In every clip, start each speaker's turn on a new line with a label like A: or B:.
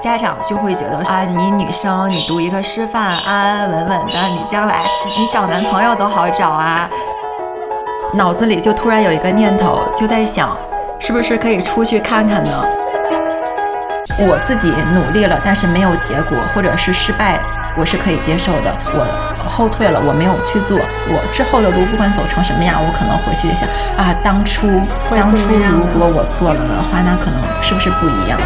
A: 家长就会觉得啊，你女生你读一个师范，安安稳稳的，你将来你找男朋友都好找啊。脑子里就突然有一个念头，就在想，是不是可以出去看看呢？我自己努力了，但是没有结果，或者是失败，我是可以接受的。我后退了，我没有去做，我之后的路不管走成什么样，我可能回去想啊，当初当初如果我做了的话，那可能是不是不一样？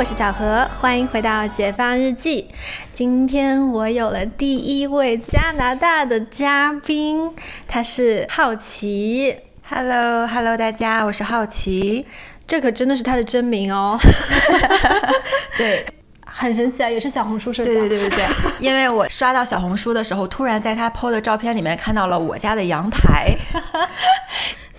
B: 我是小何，欢迎回到《解放日记》。今天我有了第一位加拿大的嘉宾，他是好奇。
A: Hello，Hello，大家，我是好奇。
B: 这可真的是他的真名哦。
A: 对，
B: 很神奇啊，也是小红书社交。
A: 对对对对对，因为我刷到小红书的时候，突然在他 PO 的照片里面看到了我家的阳台。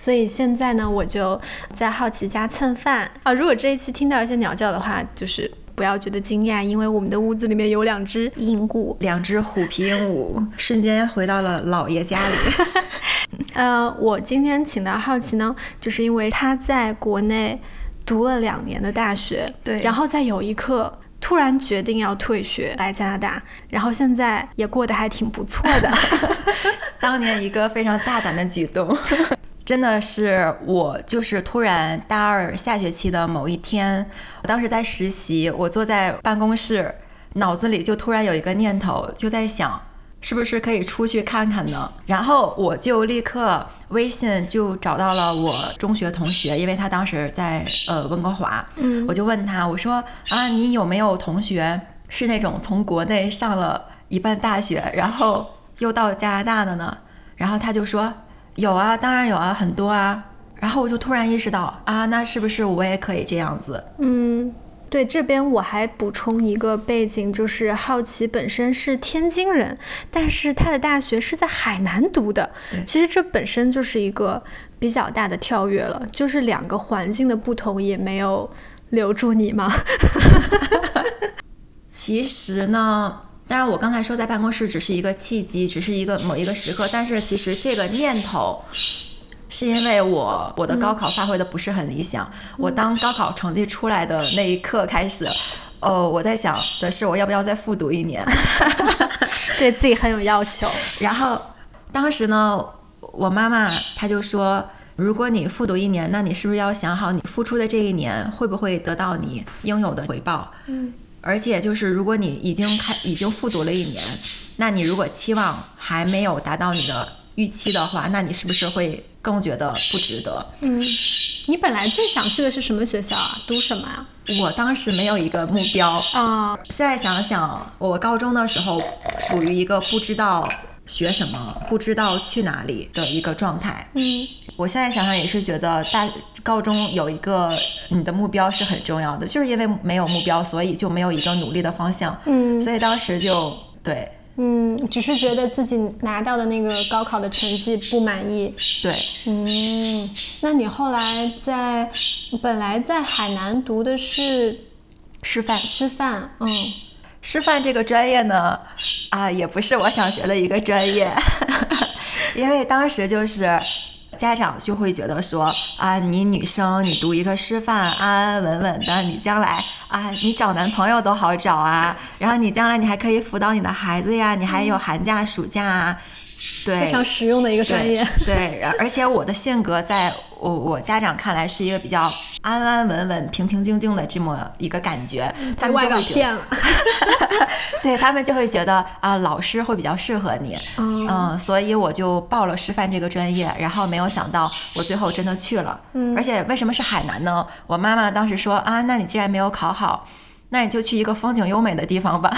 B: 所以现在呢，我就在好奇家蹭饭啊。如果这一期听到一些鸟叫的话，就是不要觉得惊讶，因为我们的屋子里面有两只鹦鹉，
A: 两只虎皮鹦鹉，瞬间回到了姥爷家里。
B: 呃，我今天请到好奇呢，就是因为他在国内读了两年的大学，
A: 对，
B: 然后在有一刻突然决定要退学来加拿大，然后现在也过得还挺不错的。
A: 当年一个非常大胆的举动。真的是我，就是突然大二下学期的某一天，我当时在实习，我坐在办公室，脑子里就突然有一个念头，就在想，是不是可以出去看看呢？然后我就立刻微信就找到了我中学同学，因为他当时在呃温哥华，
B: 嗯，
A: 我就问他，我说啊，你有没有同学是那种从国内上了一半大学，然后又到加拿大的呢？然后他就说。有啊，当然有啊，很多啊。然后我就突然意识到啊，那是不是我也可以这样子？
B: 嗯，对，这边我还补充一个背景，就是好奇本身是天津人，但是他的大学是在海南读的。其实这本身就是一个比较大的跳跃了，就是两个环境的不同也没有留住你吗？
A: 其实呢。当然，我刚才说在办公室只是一个契机，只是一个某一个时刻。但是其实这个念头，是因为我我的高考发挥的不是很理想。我当高考成绩出来的那一刻开始，哦，我在想的是我要不要再复读一年，
B: 对自己很有要求。
A: 然后当时呢，我妈妈她就说，如果你复读一年，那你是不是要想好你付出的这一年会不会得到你应有的回报？
B: 嗯。
A: 而且就是，如果你已经开已经复读了一年，那你如果期望还没有达到你的预期的话，那你是不是会更觉得不值得？
B: 嗯，你本来最想去的是什么学校啊？读什么啊？
A: 我当时没有一个目标
B: 啊。
A: 现在想想，我高中的时候属于一个不知道学什么、不知道去哪里的一个状态。
B: 嗯。
A: 我现在想想也是觉得大高中有一个你的目标是很重要的，就是因为没有目标，所以就没有一个努力的方向。
B: 嗯，
A: 所以当时就对，
B: 嗯，只是觉得自己拿到的那个高考的成绩不满意。
A: 对，
B: 嗯，那你后来在本来在海南读的是
A: 师范，
B: 师范，嗯，
A: 师范这个专业呢，啊，也不是我想学的一个专业，因为当时就是。家长就会觉得说啊，你女生你读一个师范，安安稳稳的，你将来啊，你找男朋友都好找啊，然后你将来你还可以辅导你的孩子呀，你还有寒假暑假啊。对，
B: 非常实用的一个专业。
A: 对，而且我的性格在我我家长看来是一个比较安安稳稳、平平静静的这么一个感觉。他们就会
B: 骗了。
A: 对他们就会觉得啊，老师会比较适合你。
B: 嗯，
A: 所以我就报了师范这个专业，然后没有想到我最后真的去了。
B: 嗯，
A: 而且为什么是海南呢？我妈妈当时说啊，那你既然没有考好，那你就去一个风景优美的地方吧。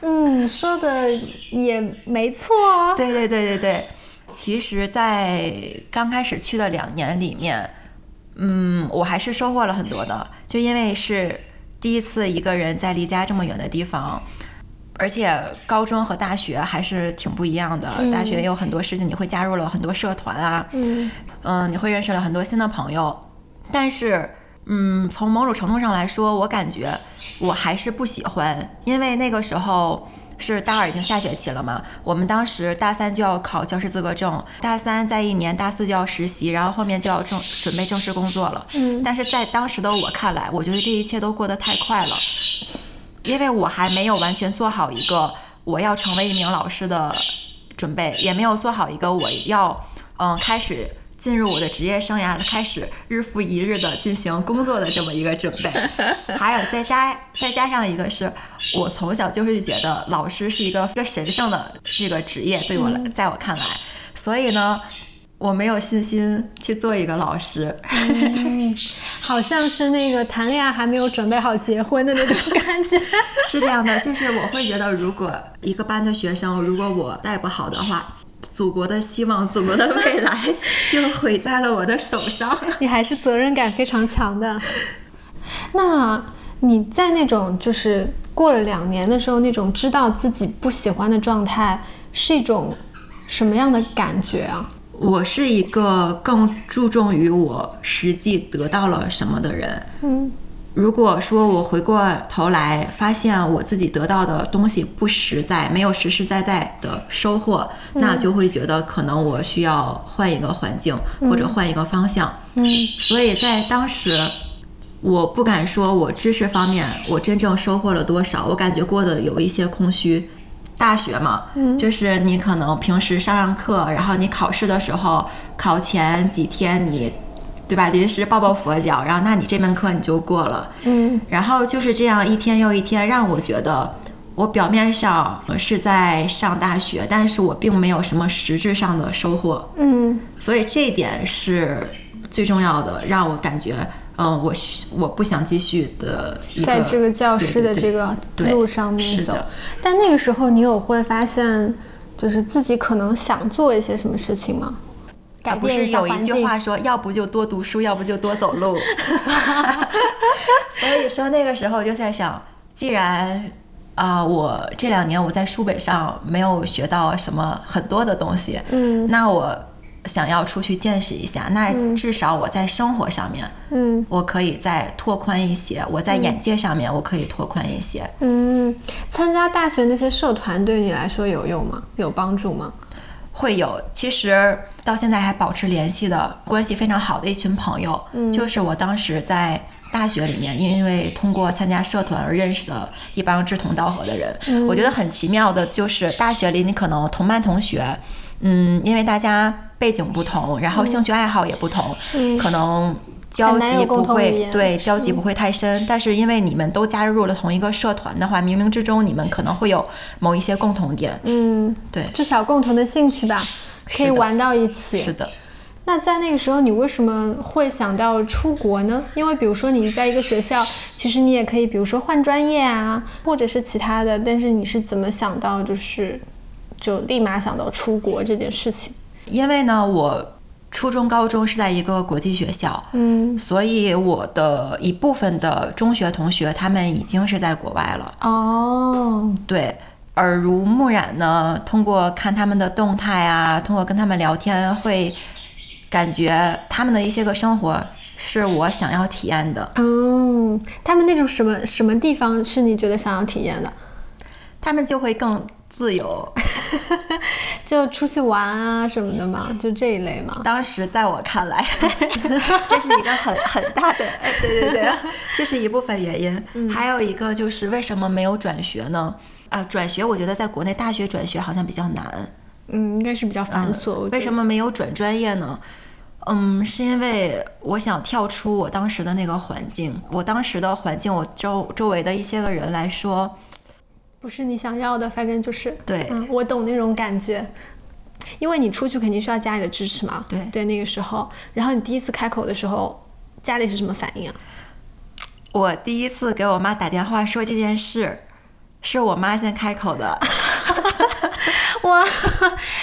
B: 嗯，说的也没错。
A: 对对对对对，其实，在刚开始去的两年里面，嗯，我还是收获了很多的。就因为是第一次一个人在离家这么远的地方，而且高中和大学还是挺不一样的。大学有很多事情，你会加入了很多社团啊，
B: 嗯
A: 嗯，你会认识了很多新的朋友，但是。嗯，从某种程度上来说，我感觉我还是不喜欢，因为那个时候是大二已经下学期了嘛，我们当时大三就要考教师资格证，大三在一年，大四就要实习，然后后面就要正准备正式工作了。
B: 嗯
A: 但是在当时的我看来，我觉得这一切都过得太快了，因为我还没有完全做好一个我要成为一名老师的准备，也没有做好一个我要嗯开始进入我的职业生涯了，开始日复一日的进行工作的这么一个准备。还有再加再加上一个是我从小就是觉得老师是一个一个神圣的这个职业，对我来，在我看来，所以呢。我没有信心去做一个老师，嗯
B: 好像是那个谈恋爱还没有准备好结婚的那种感觉。
A: 是这样的，就是我会觉得，如果一个班的学生，如果我带不好的话，祖国的希望、祖国的未来 就毁在了我的手上。
B: 你还是责任感非常强的。那你在那种就是过了两年的时候，那种知道自己不喜欢的状态，是一种什么样的感觉啊？
A: 我是一个更注重于我实际得到了什么的人。
B: 嗯
A: 如果说我回过头来发现我自己得到的东西不实在，没有实实在在的收获，那就会觉得可能我需要换一个环境或者换一个方向。
B: 嗯
A: 所以在当时，我不敢说我知识方面我真正收获了多少，我感觉过得有一些空虚。大学嘛，
B: 嗯
A: 就是你可能平时上上课，然后你考试的时候，考前几天你，对吧？临时抱抱佛脚，然后那你这门课你就过了。
B: 嗯
A: 然后就是这样一天又一天，让我觉得我表面上是在上大学，但是我并没有什么实质上的收获。
B: 嗯
A: 所以这一点是最重要的，让我感觉，嗯，我需我不想继续的一个
B: 在这个教师的这个路上面走
A: 是的。
B: 但那个时候，你有会发现，就是自己可能想做一些什么事情吗？改
A: 啊不是有一句。话说，要不就多读书，要不就多走路。所以说那个时候就在想，既然啊、我这两年我在书本上没有学到什么很多的东西，
B: 嗯
A: 那我想要出去见识一下，那至少我在生活上面，
B: 嗯
A: 我可以再拓宽一些，我在眼界上面我可以拓宽一些。
B: 嗯，参加大学那些社团对你来说有用吗？有帮助吗？
A: 会有，其实到现在还保持联系的关系非常好的一群朋友，就是我当时在大学里面，因为通过参加社团而认识的一帮志同道合的人。我觉得很奇妙的就是大学里你可能同班同学，嗯，因为大家背景不同，然后兴趣爱好也不同，可能。交集不会对交集不会太深，但是因为你们都加入了同一个社团的话，冥冥之中你们可能会有某一些共同点。
B: 嗯，
A: 对，
B: 至少共同的兴趣吧，可以玩到一起。
A: 是的。
B: 那在那个时候，你为什么会想到出国呢？因为比如说你在一个学校，其实你也可以，比如说换专业啊，或者是其他的。但是你是怎么想到，就是就立马想到出国这件事情？
A: 因为呢，我初中、高中是在一个国际学校，
B: 嗯，
A: 所以我的一部分的中学同学他们已经是在国外了。
B: 哦，
A: 对，耳濡目染呢，通过看他们的动态啊，通过跟他们聊天，会感觉他们的一些个生活是我想要体验的。
B: 嗯，他们那种什么什么地方是你觉得想要体验的？
A: 他们就会更自由。
B: 就出去玩啊什么的嘛，就这一类嘛。
A: 当时在我看来，这是一个很很大的，哎 对对对，这是一部分原因。还有一个就是为什么没有转学呢？啊，转学我觉得在国内大学转学好像比较难。
B: 嗯，应该是比较繁琐。
A: 为什么没有转专业呢？嗯，是因为我想跳出我当时的那个环境。我当时的环境，我周周围的一些个人来说，
B: 不是你想要的？反正就是
A: 对
B: 嗯，我懂那种感觉。因为你出去肯定需要家里的支持嘛，
A: 对
B: 对，那个时候，然后你第一次开口的时候，家里是什么反应啊？
A: 我第一次给我妈打电话说这件事，是我妈先开口的。
B: 哇，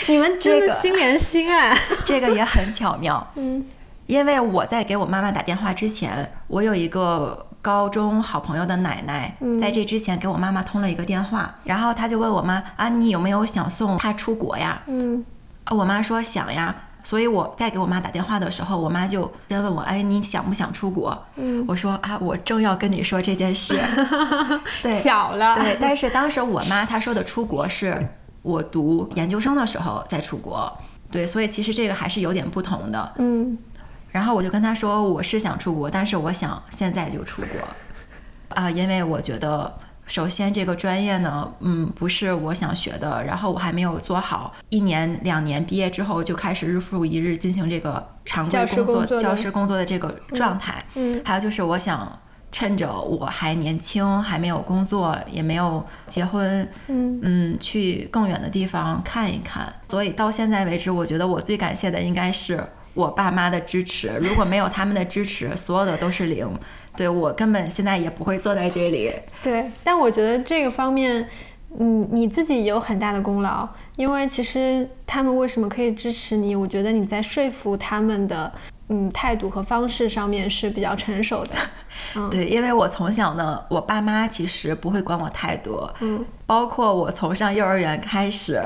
B: 你们真的
A: 这个
B: 心连心哎！
A: 这个也很巧妙，
B: 嗯
A: 因为我在给我妈妈打电话之前，我有一个高中好朋友的奶奶，在这之前给我妈妈通了一个电话，然后她就问我妈啊，你有没有想送她出国呀？
B: 嗯
A: 啊，我妈说想呀，所以我在给我妈打电话的时候，我妈就先问我，哎，你想不想出国？
B: 嗯，
A: 我说啊，我正要跟你说这件事。对，
B: 巧了。
A: 对，但是当时我妈她说的出国是我读研究生的时候再出国。对，所以其实这个还是有点不同的。
B: 嗯，
A: 然后我就跟她说，我是想出国，但是我想现在就出国啊，因为我觉得。首先，这个专业呢，嗯，不是我想学的。然后我还没有做好，一年两年毕业之后就开始日复一日进行这个常规工作、教师工作的这个状态。
B: 嗯，
A: 还有就是我想趁着我还年轻，还没有工作，也没有结婚，
B: 嗯
A: 嗯，去更远的地方看一看。所以到现在为止，我觉得我最感谢的应该是我爸妈的支持。如果没有他们的支持，所有的都是零。对我根本现在也不会坐在这里。
B: 对，但我觉得这个方面，嗯，你自己有很大的功劳，因为其实他们为什么可以支持你？我觉得你在说服他们的，嗯，态度和方式上面是比较成熟的。嗯，
A: 对，因为我从小呢，我爸妈其实不会管我太多，
B: 嗯，
A: 包括我从上幼儿园开始。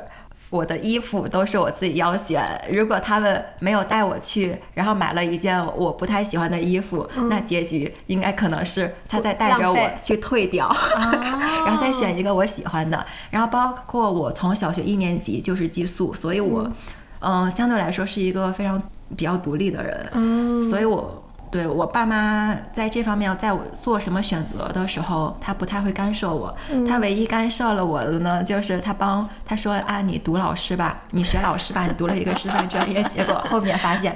A: 我的衣服都是我自己要选，如果他们没有带我去，然后买了一件我不太喜欢的衣服，那结局应该可能是他在带着我去退掉，然后再选一个我喜欢的。然后包括我从小学一年级就是寄宿，所以我，嗯，相对来说是一个非常比较独立的人，所以我。对我爸妈在这方面，在我做什么选择的时候，他不太会干涉我。他唯一干涉了我的呢，就是他帮他说啊，你读老师吧，你学老师吧，你读了一个师范专业，结果后面发现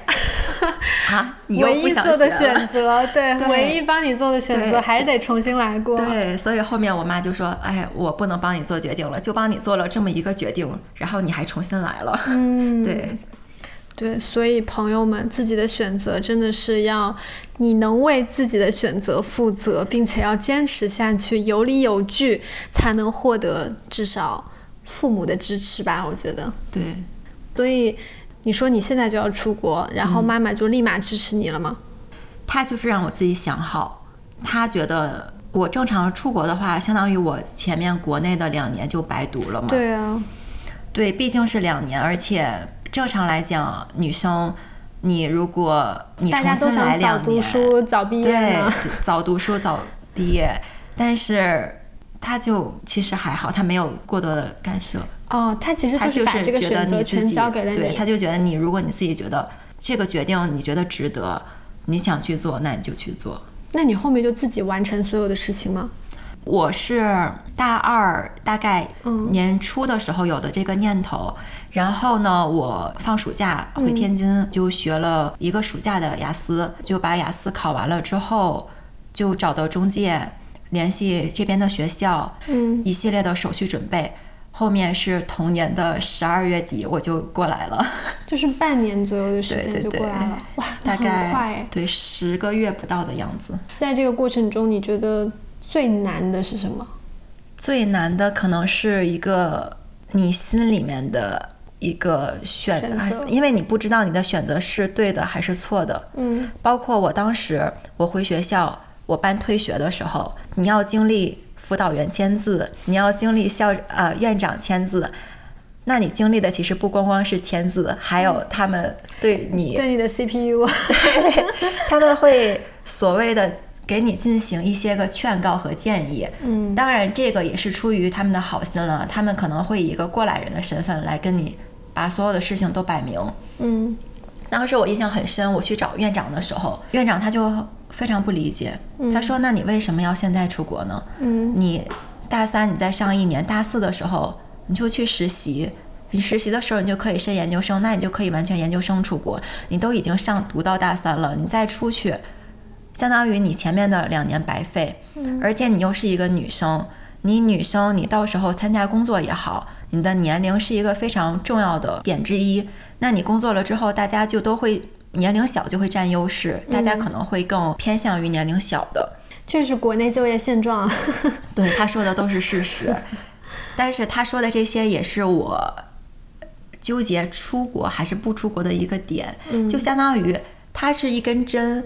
A: 啊，你又不想
B: 学。唯一做的选择，对，唯一帮你做的选择，还是得重新来过。
A: 对，所以后面我妈就说，哎，我不能帮你做决定了，就帮你做了这么一个决定，然后你还重新来了。
B: 嗯，
A: 对。
B: 对，所以朋友们，自己的选择真的是要你能为自己的选择负责，并且要坚持下去，有理有据，才能获得至少父母的支持吧？我觉得。
A: 对。
B: 所以你说你现在就要出国，然后妈妈就立马支持你了吗？
A: 他就是让我自己想好，他觉得我正常出国的话，相当于我前面国内的两年就白读了嘛。
B: 对啊。
A: 对，毕竟是两年，而且。正常来讲，女生，你如果你重新来两
B: 年，早读书早毕业
A: 对，早读书早毕业，但是他就其实还好，他没有过多的干涉。
B: 哦，他其实就是把这个选择权交给了你。
A: 对，他就觉得你，如果你自己觉得这个决定你觉得值得，你想去做，那你就去做。
B: 那你后面就自己完成所有的事情吗？
A: 我是大二大概年初的时候有的这个念头。然后呢，我放暑假回天津，就学了一个暑假的雅思，就把雅思考完了之后，就找到中介，联系这边的学校，
B: 嗯，
A: 一系列的手续准备。后面是同年的十二月底，我就过来了，
B: 就是半年左右的时间就过来了，哇，
A: 大
B: 概
A: 对十个月不到的样子。
B: 在这个过程中，你觉得最难的是什么？
A: 最难的可能是一个你心里面的。一个选
B: 择，
A: 因为你不知道你的选择是对的还是错的。
B: 嗯，
A: 包括我当时我回学校，我办退学的时候，你要经历辅导员签字，你要经历校呃院长签字，那你经历的其实不光光是签字，还有他们对你
B: 对你的 CPU，
A: 对，他们会所谓的。给你进行一些个劝告和建议，
B: 嗯，
A: 当然这个也是出于他们的好心了，他们可能会以一个过来人的身份来跟你把所有的事情都摆明，
B: 嗯，
A: 当时我印象很深，我去找院长的时候，院长他就非常不理解，他说：“那你为什么要现在出国呢？
B: 嗯，
A: 你大三你再上一年，大四的时候你就去实习，你实习的时候你就可以申研究生，那你就可以完全研究生出国，你都已经上读到大三了，你再出去。”相当于你前面的两年白费，而且你又是一个女生，你女生你到时候参加工作也好，你的年龄是一个非常重要的点之一。那你工作了之后，大家就都会年龄小就会占优势，大家可能会更偏向于年龄小的。
B: 这是国内就业现状。
A: 对他说的都是事实，但是他说的这些也是我纠结出国还是不出国的一个点，就相当于它是一根针。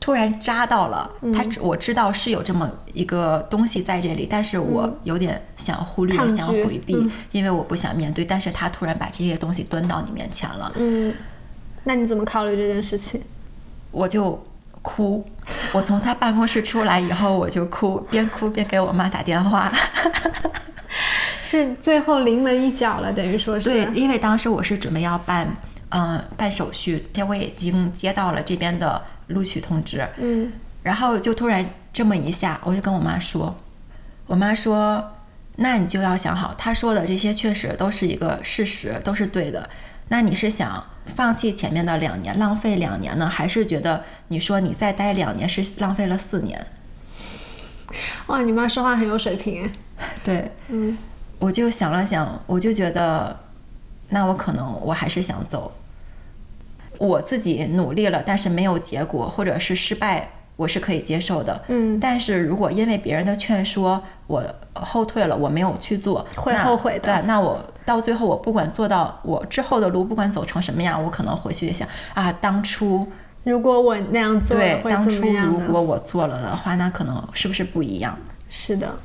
A: 突然扎到了他，我知道是有这么一个东西在这里，但是我有点想忽略、想回避，因为我不想面对。但是他突然把这些东西端到你面前了，
B: 嗯，那你怎么考虑这件事情？
A: 我就哭，我从他办公室出来以后我就哭，边哭边给我妈打电话。
B: 是最后临门一脚了，等于说是。
A: 对，因为当时我是准备要办，嗯，办手续，结果已经接到了这边的录取通知。
B: 嗯。
A: 然后就突然这么一下，我就跟我妈说，我妈说，那你就要想好，他说的这些确实都是一个事实，都是对的。那你是想放弃前面的两年，浪费两年呢，还是觉得你说你再待两年是浪费了四年？
B: 哇，你妈说话很有水平
A: 对，
B: 嗯。
A: 我就想了想，我就觉得，那我可能我还是想走。我自己努力了，但是没有结果，或者是失败，我是可以接受的。
B: 嗯。
A: 但是如果因为别人的劝说，我后退了，我没有去做，
B: 会后悔的。
A: 对，那我到最后，我不管做到我之后的路，不管走成什么样，我可能回去想啊，当初
B: 如果我那样做，
A: 对，当初如果我做了的话，那可能是不是不一样？
B: 是的。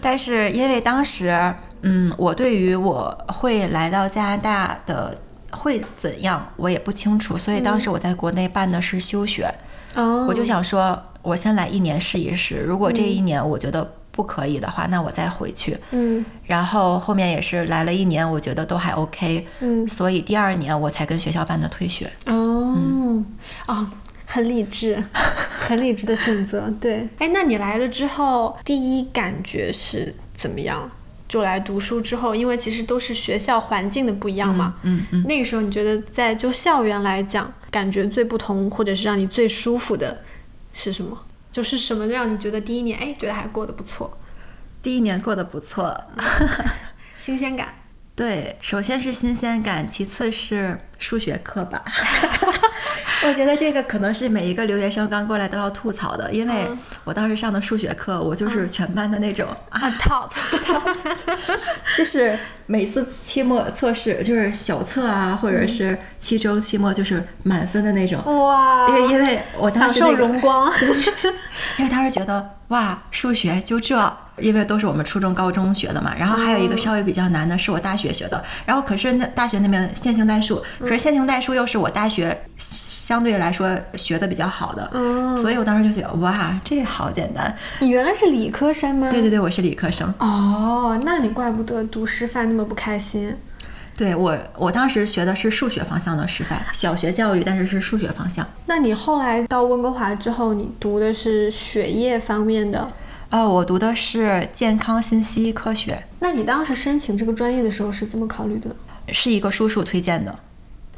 A: 但是因为当时，嗯，我对于我会来到加拿大的会怎样，我也不清楚，所以当时我在国内办的是休学，
B: 哦，
A: 我就想说，我先来一年试一试，如果这一年我觉得不可以的话，那我再回去，
B: 嗯，
A: 然后后面也是来了一年，我觉得都还 OK，
B: 嗯，
A: 所以第二年我才跟学校办的退学，
B: 哦，哦。很理智，很理智的选择。对，哎，那你来了之后，第一感觉是怎么样？就来读书之后，因为其实都是学校环境的不一样嘛。
A: 嗯嗯。
B: 那个时候你觉得在就校园来讲，感觉最不同，或者是让你最舒服的是什么？就是什么让你觉得第一年哎觉得还过得不错？
A: 第一年过得不错，
B: 新鲜感。
A: 对，首先是新鲜感，其次是数学课吧。我觉得这个可能是每一个留学生刚过来都要吐槽的，因为我当时上的数学课，我就是全班的那种
B: 啊 top，
A: 就是每次期末测试就是小测啊，或者是期中、期末就是满分的那种。
B: 哇！
A: 因为因为我当时
B: 享受荣光，
A: 因为当时觉得哇，数学就这，因为都是我们初中、高中学的嘛。然后还有一个稍微比较难的是我大学学的，然后可是那大学那边线性代数，可是线性代数又是我大学。相对来说学的比较好的，嗯所以我当时就觉得哇，这好简单。
B: 你原来是理科生吗？
A: 对对对，我是理科生。
B: 哦，那你怪不得读师范那么不开心。
A: 对我，我当时学的是数学方向的师范，小学教育，但是是数学方向。
B: 那你后来到温哥华之后，你读的是学业方面的？
A: 呃，我读的是健康信息科学。
B: 那你当时申请这个专业的时候是怎么考虑的？
A: 是一个叔叔推荐的。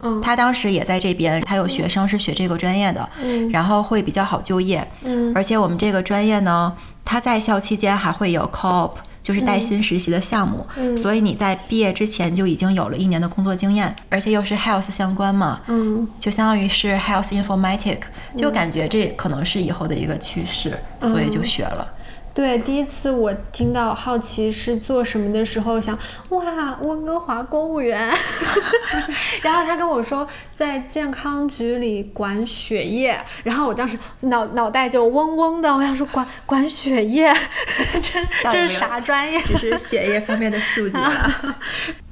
B: 嗯，
A: 他当时也在这边，他有学生是学这个专业的，
B: 嗯，
A: 然后会比较好就业，
B: 嗯，
A: 而且我们这个专业呢，他在校期间还会有 co-op，就是带薪实习的项目，
B: 嗯，
A: 所以你在毕业之前就已经有了一年的工作经验，而且又是 health 相关嘛，
B: 嗯，
A: 就相当于是 health informatic，就感觉这可能是以后的一个趋势，所以就学了。
B: 对，第一次我听到好奇是做什么的时候，想哇，温哥华公务员。然后他跟我说在健康局里管血液，然后我当时脑脑袋就嗡嗡的，我想说管管血液，这这是啥专业？
A: 只是血液方面的数据。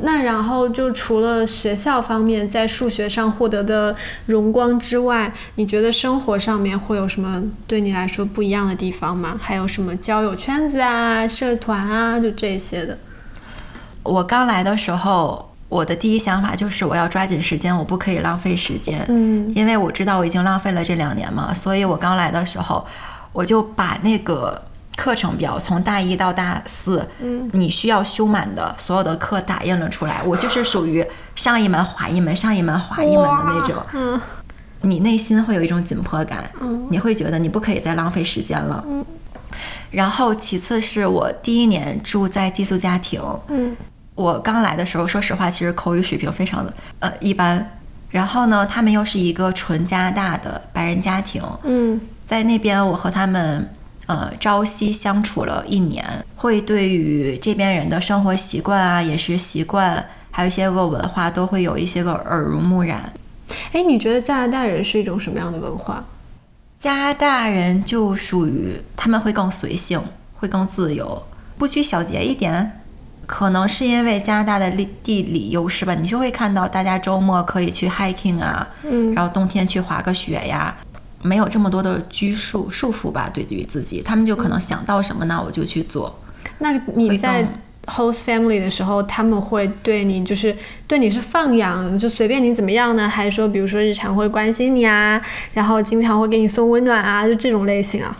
B: 那然后就除了学校方面在数学上获得的荣光之外，你觉得生活上面会有什么对你来说不一样的地方吗？还有什么交友圈子啊、社团啊，就这些的。
A: 我刚来的时候，我的第一想法就是我要抓紧时间，我不可以浪费时间。
B: 嗯，
A: 因为我知道我已经浪费了这两年嘛，所以我刚来的时候，我就把那个。课程表从大一到大四，
B: 嗯，
A: 你需要修满的所有的课打印了出来。我就是属于上一门划一门，上一门划一门的那种。
B: 嗯，
A: 你内心会有一种紧迫感，
B: 嗯，
A: 你会觉得你不可以再浪费时间了。
B: 嗯，
A: 然后其次是我第一年住在寄宿家庭，
B: 嗯，
A: 我刚来的时候，说实话，其实口语水平非常的呃一般。然后呢，他们又是一个纯加拿大的白人家庭，
B: 嗯，
A: 在那边我和他们。呃，朝夕相处了一年，会对于这边人的生活习惯啊、饮食习惯，还有一些个文化，都会有一些个耳濡目染。
B: 哎，你觉得加拿大人是一种什么样的文化？
A: 加拿大人就属于他们会更随性，会更自由，不拘小节一点，可能是因为加拿大的地地理优势吧，你就会看到大家周末可以去 hiking 啊，
B: 嗯
A: 然后冬天去滑个雪呀，没有这么多的拘束束缚吧，对于自己，他们就可能想到什么呢，我就去做。
B: 那你在 host family 的时候，他们会对你就是对你是放养，就随便你怎么样呢？还是说，比如说日常会关心你啊，然后经常会给你送温暖啊，就这种类型啊？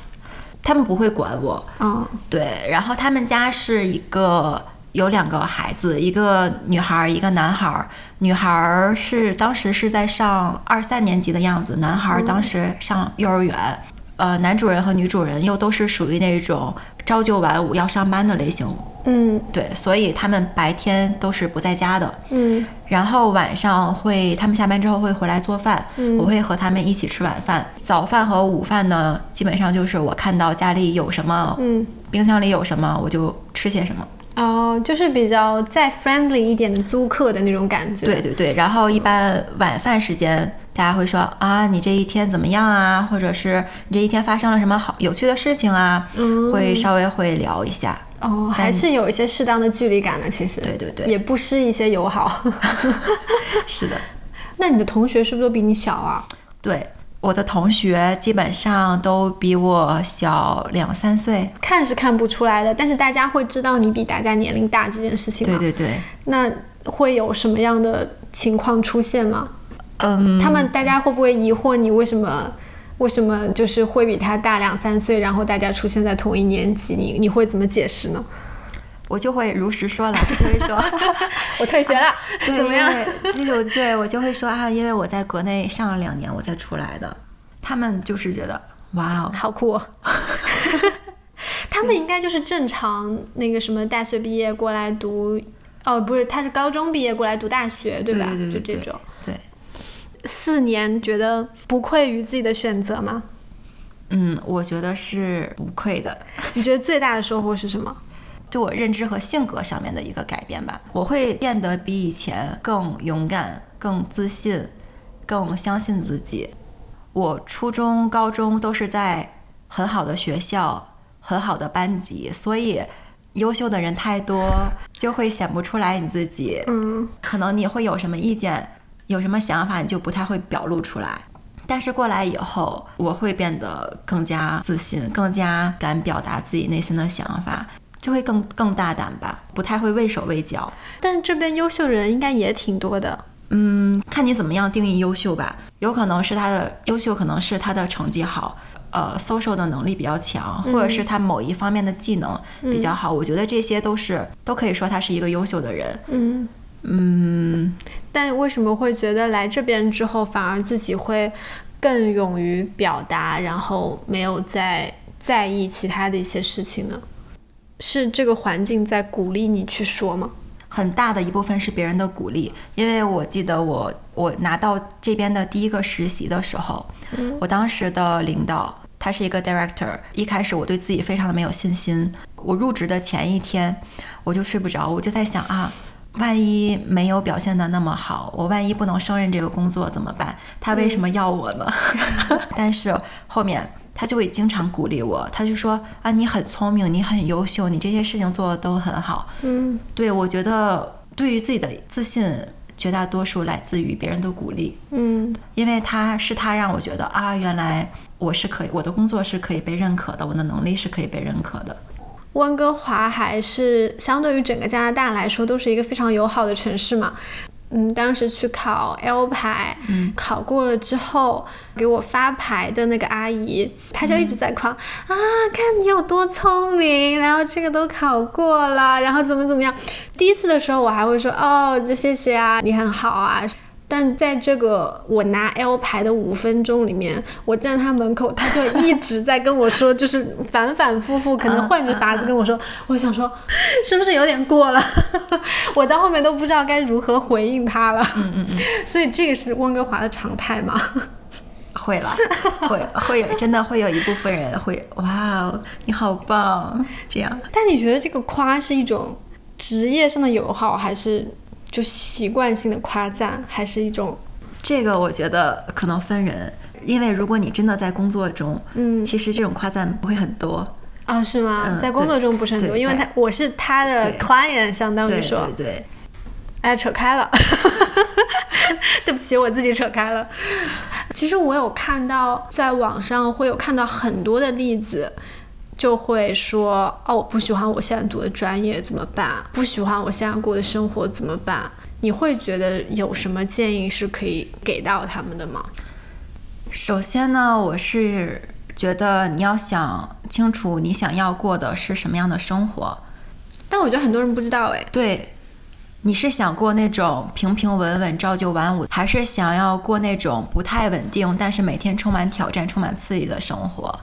A: 他们不会管我，
B: 哦，
A: 对，然后他们家是一个有两个孩子，一个女孩儿，一个男孩儿。女孩儿是当时是在上二三年级的样子，男孩儿当时上幼儿园。呃，男主人和女主人又都是属于那种朝九晚五要上班的类型，
B: 嗯
A: 对，所以他们白天都是不在家的。
B: 嗯
A: 然后晚上会，他们下班之后会回来做饭，
B: 嗯
A: 我会和他们一起吃晚饭。早饭和午饭呢，基本上就是我看到家里有什么，
B: 嗯，
A: 冰箱里有什么，我就吃些什么。
B: 哦，就是比较再 friendly 一点的租客的那种感觉。
A: 对对对，然后一般晚饭时间，大家会说啊，你这一天怎么样啊？或者是你这一天发生了什么好有趣的事情啊？
B: 嗯
A: 会稍微会聊一下。
B: 哦，还是有一些适当的距离感的，其实。
A: 对对对
B: 也不失一些友好。
A: 是的，
B: 那你的同学是不是都比你小啊？
A: 对，我的同学基本上都比我小两三岁。
B: 看是看不出来的，但是大家会知道你比大家年龄大这件事情吗？
A: 对对对，
B: 那会有什么样的情况出现吗？
A: 嗯，
B: 他们大家会不会疑惑你为什么为什么就是会比他大两三岁，然后大家出现在同一年级？你你会怎么解释呢？
A: 我就会如实说了，就会说。
B: 我退学了，
A: 对，
B: 怎么样？
A: 就对我就会说啊，因为我在国内上了两年，我才出来的。他们就是觉得哇哦，
B: 好酷、哦！他们应该就是正常那个什么大学毕业过来读，哦，不是，他是高中毕业过来读大学，吧？
A: 对对对对
B: 就这种
A: 对，
B: 四年，觉得不愧于自己的选择吗？
A: 嗯，我觉得是不愧的。
B: 你觉得最大的收获是什么？
A: 对我认知和性格上面的一个改变吧，我会变得比以前更勇敢、更自信、更相信自己。我初中、高中都是在很好的学校、很好的班级，所以优秀的人太多，就会显不出来你自己。
B: 嗯，
A: 可能你会有什么意见、有什么想法，你就不太会表露出来。但是过来以后，我会变得更加自信，更加敢表达自己内心的想法，就会更更大胆吧，不太会畏手畏脚。
B: 但这边优秀人应该也挺多的。
A: 嗯，看你怎么样定义优秀吧。有可能是他的优秀，可能是他的成绩好，呃，social 的能力比较强，或者是他某一方面的技能比较好。我觉得这些都是都可以说他是一个优秀的人。
B: 嗯，
A: 嗯，
B: 但为什么会觉得来这边之后，反而自己会更勇于表达，然后没有再在意其他的一些事情呢？是这个环境在鼓励你去说吗？
A: 很大的一部分是别人的鼓励，因为我记得我我拿到这边的第一个实习的时候，我当时的领导他是一个 director，一开始我对自己非常的没有信心。我入职的前一天我就睡不着，我就在想啊，万一没有表现的那么好，我万一不能胜任这个工作怎么办？他为什么要我呢？但是后面。他就会经常鼓励我，他就说啊，你很聪明，你很优秀，你这些事情做的都很好。
B: 嗯
A: 对，我觉得对于自己的自信，绝大多数来自于别人的鼓励，
B: 嗯
A: 因为他是他让我觉得啊，原来我是可以，我的工作是可以被认可的，我的能力是可以被认可的。
B: 温哥华还是相对于整个加拿大来说，都是一个非常友好的城市嘛。嗯，当时去考 L 牌，
A: 嗯
B: 考过了之后，给我发牌的那个阿姨，她就一直在夸、啊，看你有多聪明，然后这个都考过了，然后怎么怎么样。第一次的时候我还会说哦，就谢谢啊，你很好啊。但在这个我拿 L 牌的五分钟里面，我站在他门口，他就一直在跟我说，就是反反复复，可能换着法子跟我说。我想说，是不是有点过了？我到后面都不知道该如何回应他了。
A: 嗯嗯嗯，
B: 所以这个是温哥华的常态吗？
A: 会了，会会有，真的会有一部分人会，哇哦，你好棒，这样。
B: 但你觉得这个夸是一种职业上的友好，还是就习惯性的夸赞，还是一种
A: 这个我觉得可能分人，因为如果你真的在工作中，
B: 嗯
A: 其实这种夸赞不会很多。
B: 啊，是吗？
A: 嗯
B: 在工作中不是很多，因为他我是他的
A: 对
B: client，相当于
A: 对
B: 说，
A: 对对，
B: 哎，扯开了，对不起，我自己扯开了。其实我有看到，在网上会有看到很多的例子，就会说，哦，我不喜欢我现在读的专业怎么办？不喜欢我现在过的生活怎么办？你会觉得有什么建议是可以给到他们的吗？
A: 首先呢，我是觉得你要想清楚你想要过的是什么样的生活。
B: 但我觉得很多人不知道，哎，
A: 对，你是想过那种平平稳稳、朝九晚五，还是想要过那种不太稳定，但是每天充满挑战、充满刺激的生活？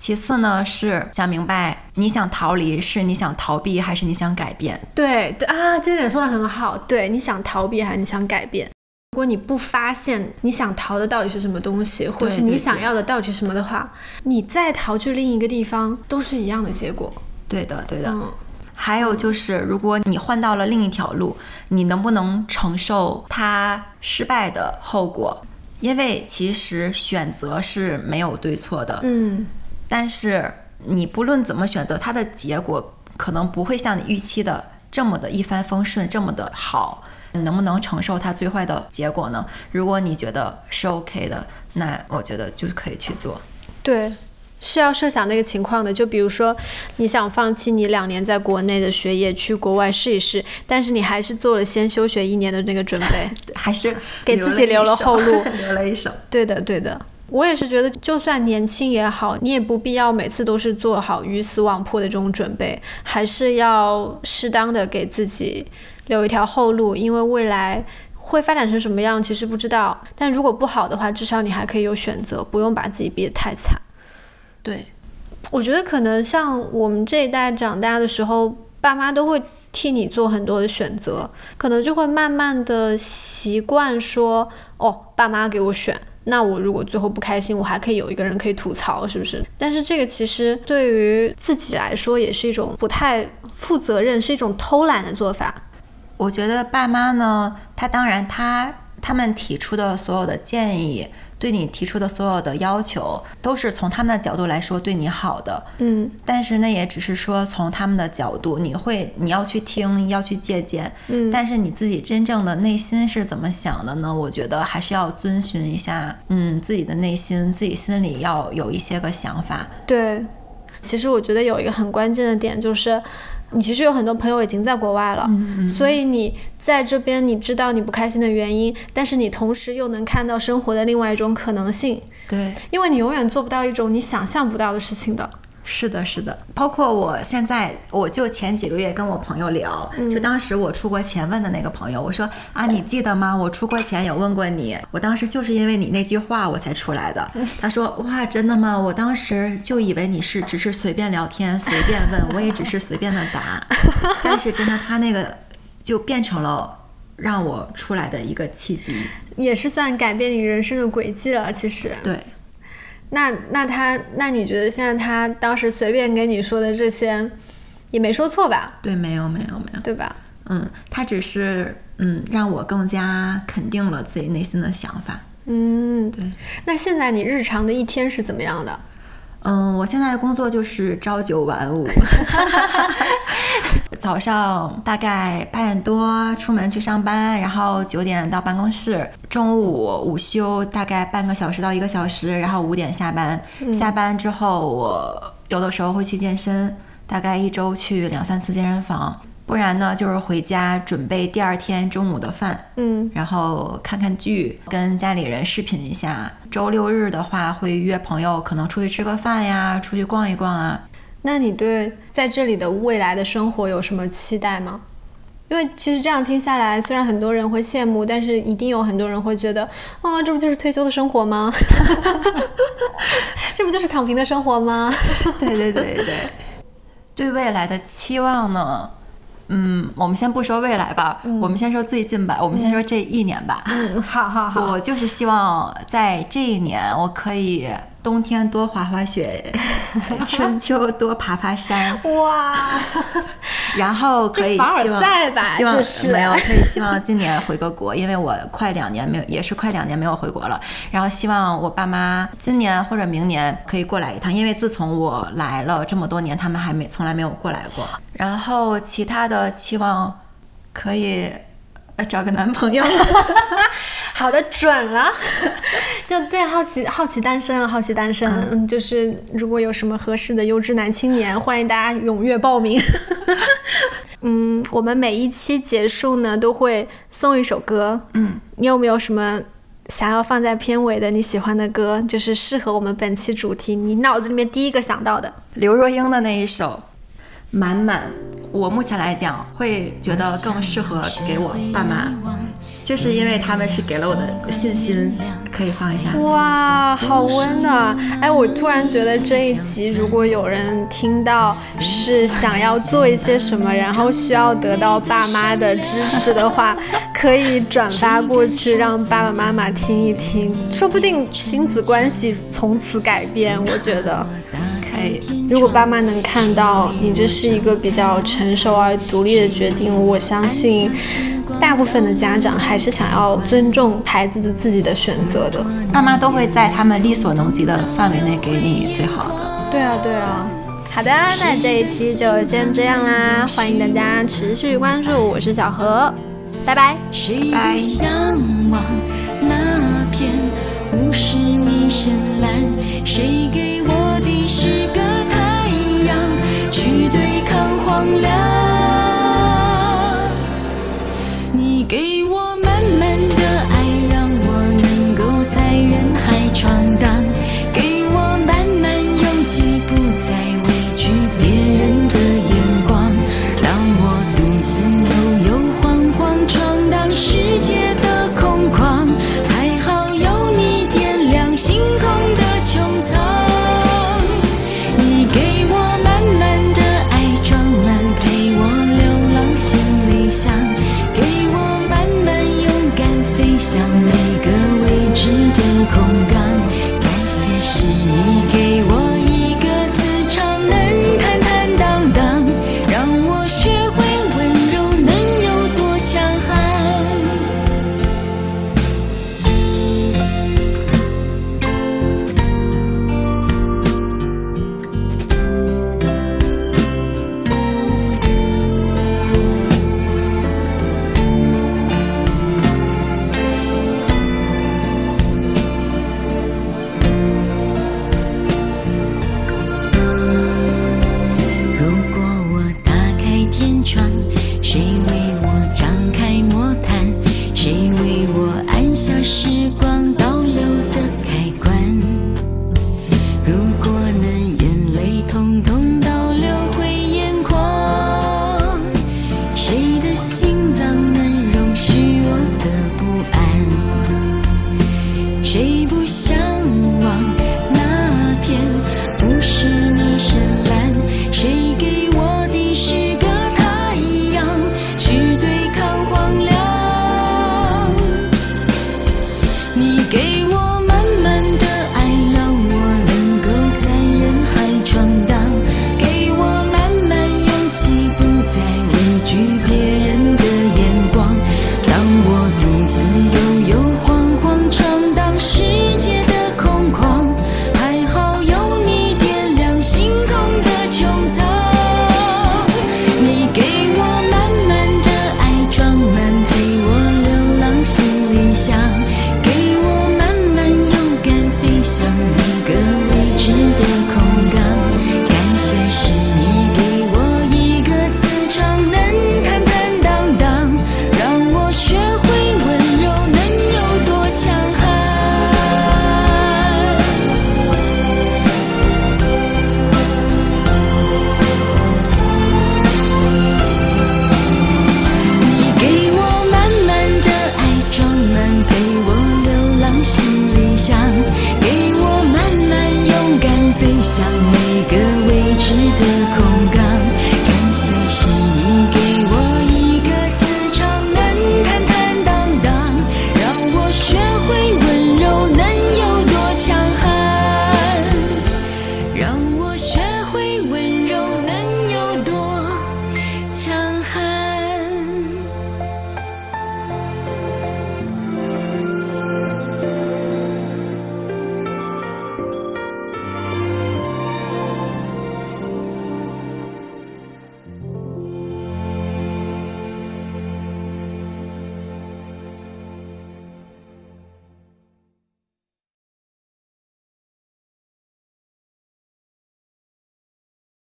A: 其次呢，是想明白你想逃离，是你想逃避，还是你想改变？
B: 对对啊，这点说的很好。对，你想逃避还是你想改变？如果你不发现你想逃的到底是什么东西，或者是你想要的到底是什么的话，你再逃去另一个地方都是一样的结果。
A: 对的，对的。
B: 嗯，
A: 还有就是，如果你换到了另一条路，你能不能承受它失败的后果？因为其实选择是没有对错的，
B: 嗯，
A: 但是你不论怎么选择，它的结果可能不会像你预期的这么的一帆风顺，这么的好。你能不能承受它最坏的结果呢？如果你觉得是 OK 的，那我觉得就可以去做。
B: 对，是要设想那个情况的。就比如说，你想放弃你两年在国内的学业，去国外试一试，但是你还是做了先休学一年的那个准备。
A: 还是
B: 给自己留了后路
A: 留了一手。
B: 对的，对的。我也是觉得，就算年轻也好，你也不必要每次都是做好鱼死网破的这种准备，还是要适当的给自己留一条后路，因为未来会发展成什么样，其实不知道。但如果不好的话，至少你还可以有选择，不用把自己逼得太惨。
A: 对，
B: 我觉得可能像我们这一代长大的时候，爸妈都会替你做很多的选择，可能就会慢慢的习惯说，哦，爸妈给我选，那我如果最后不开心，我还可以有一个人可以吐槽，是不是？但是这个其实对于自己来说，也是一种不太负责任，是一种偷懒的做法。
A: 我觉得爸妈呢，他当然他他们提出的所有的建议，对你提出的所有的要求，都是从他们的角度来说对你好的。
B: 嗯
A: 但是那也只是说从他们的角度，你会你要去听，要去借鉴。
B: 嗯，
A: 但是你自己真正的内心是怎么想的呢？我觉得还是要遵循一下，嗯，自己的内心，自己心里要有一些个想法。
B: 对，其实我觉得有一个很关键的点就是，你其实有很多朋友已经在国外了，所以你在这边你知道你不开心的原因，但是你同时又能看到生活的另外一种可能性，
A: 对，
B: 因为你永远做不到一种你想象不到的事情的。
A: 是的，是的，包括我现在，我就前几个月跟我朋友聊，就当时我出国前问的那个朋友，我说啊，你记得吗？我出国前有问过你，我当时就是因为你那句话我才出来的。他说哇，真的吗？我当时就以为你是只是随便聊天，随便问，我也只是随便的答，但是真的他那个就变成了让我出来的一个契机。
B: 也是算改变你人生的轨迹了，其实。
A: 对，
B: 那那他，那你觉得现在他当时随便跟你说的这些，也没说错吧？
A: 对，没有，没有，没有。
B: 对吧？
A: 嗯，他只是嗯让我更加肯定了自己内心的想法。
B: 嗯，
A: 对，
B: 那现在你日常的一天是怎么样的？
A: 嗯，我现在的工作就是朝九晚五，早上大概八点多出门去上班，然后九点到办公室，中午午休大概半个小时到一个小时，然后五点下班。下班之后，我有的时候会去健身，大概一周去两三次健身房，不然呢就是回家准备第二天中午的饭。
B: 嗯
A: 然后看看剧，跟家里人视频一下。周六日的话，会约朋友，可能出去吃个饭呀，出去逛一逛啊。
B: 那你对在这里的未来的生活有什么期待吗？因为其实这样听下来，虽然很多人会羡慕，但是一定有很多人会觉得，啊，这不就是退休的生活吗？这不就是躺平的生活吗？
A: 对对对对，对未来的期望呢？嗯，我们先不说未来吧，我们先说最近吧，我们先说这一年吧。
B: 嗯，好好好，
A: 我就是希望在这一年，我可以冬天多滑滑雪，春秋多爬爬山。
B: 哇，
A: 然后可以希望希望没有可以希望今年回个国，因为我快两年没有，也是快两年没有回国了。然后希望我爸妈今年或者明年可以过来一趟，因为自从我来了这么多年，他们还没从来没有过来过。然后其他的期望可以呃找个男朋友。
B: 好的，准了。就对，好奇好奇单身啊，好奇单身。嗯，就是如果有什么合适的优质男青年，欢迎大家踊跃报名。嗯，我们每一期结束呢，都会送一首歌。
A: 嗯，
B: 你有没有什么想要放在片尾的你喜欢的歌？就是适合我们本期主题，你脑子里面第一个想到的。
A: 刘若英的那一首《满满》，我目前来讲会觉得更适合给我爸妈，就是因为他们是给了我的信心，可以放一下。
B: 哇，好温暖！哎，我突然觉得这一集如果有人听到是想要做一些什么，然后需要得到爸妈的支持的话，可以转发过去，让爸爸妈妈听一听，说不定亲子关系从此改变。我觉得。如果爸妈能看到你这是一个比较成熟而独立的决定，我相信大部分的家长还是想要尊重孩子的自己的选择的。
A: 爸妈都会在他们力所能及的范围内给你最好的。
B: 对啊，对啊。好的，那这一期就先这样啦，欢迎大家持续关注，我是小何，拜拜。
C: 深蓝？谁给我的是个太阳，去对抗荒凉？你给的心脏能容许我的不安？谁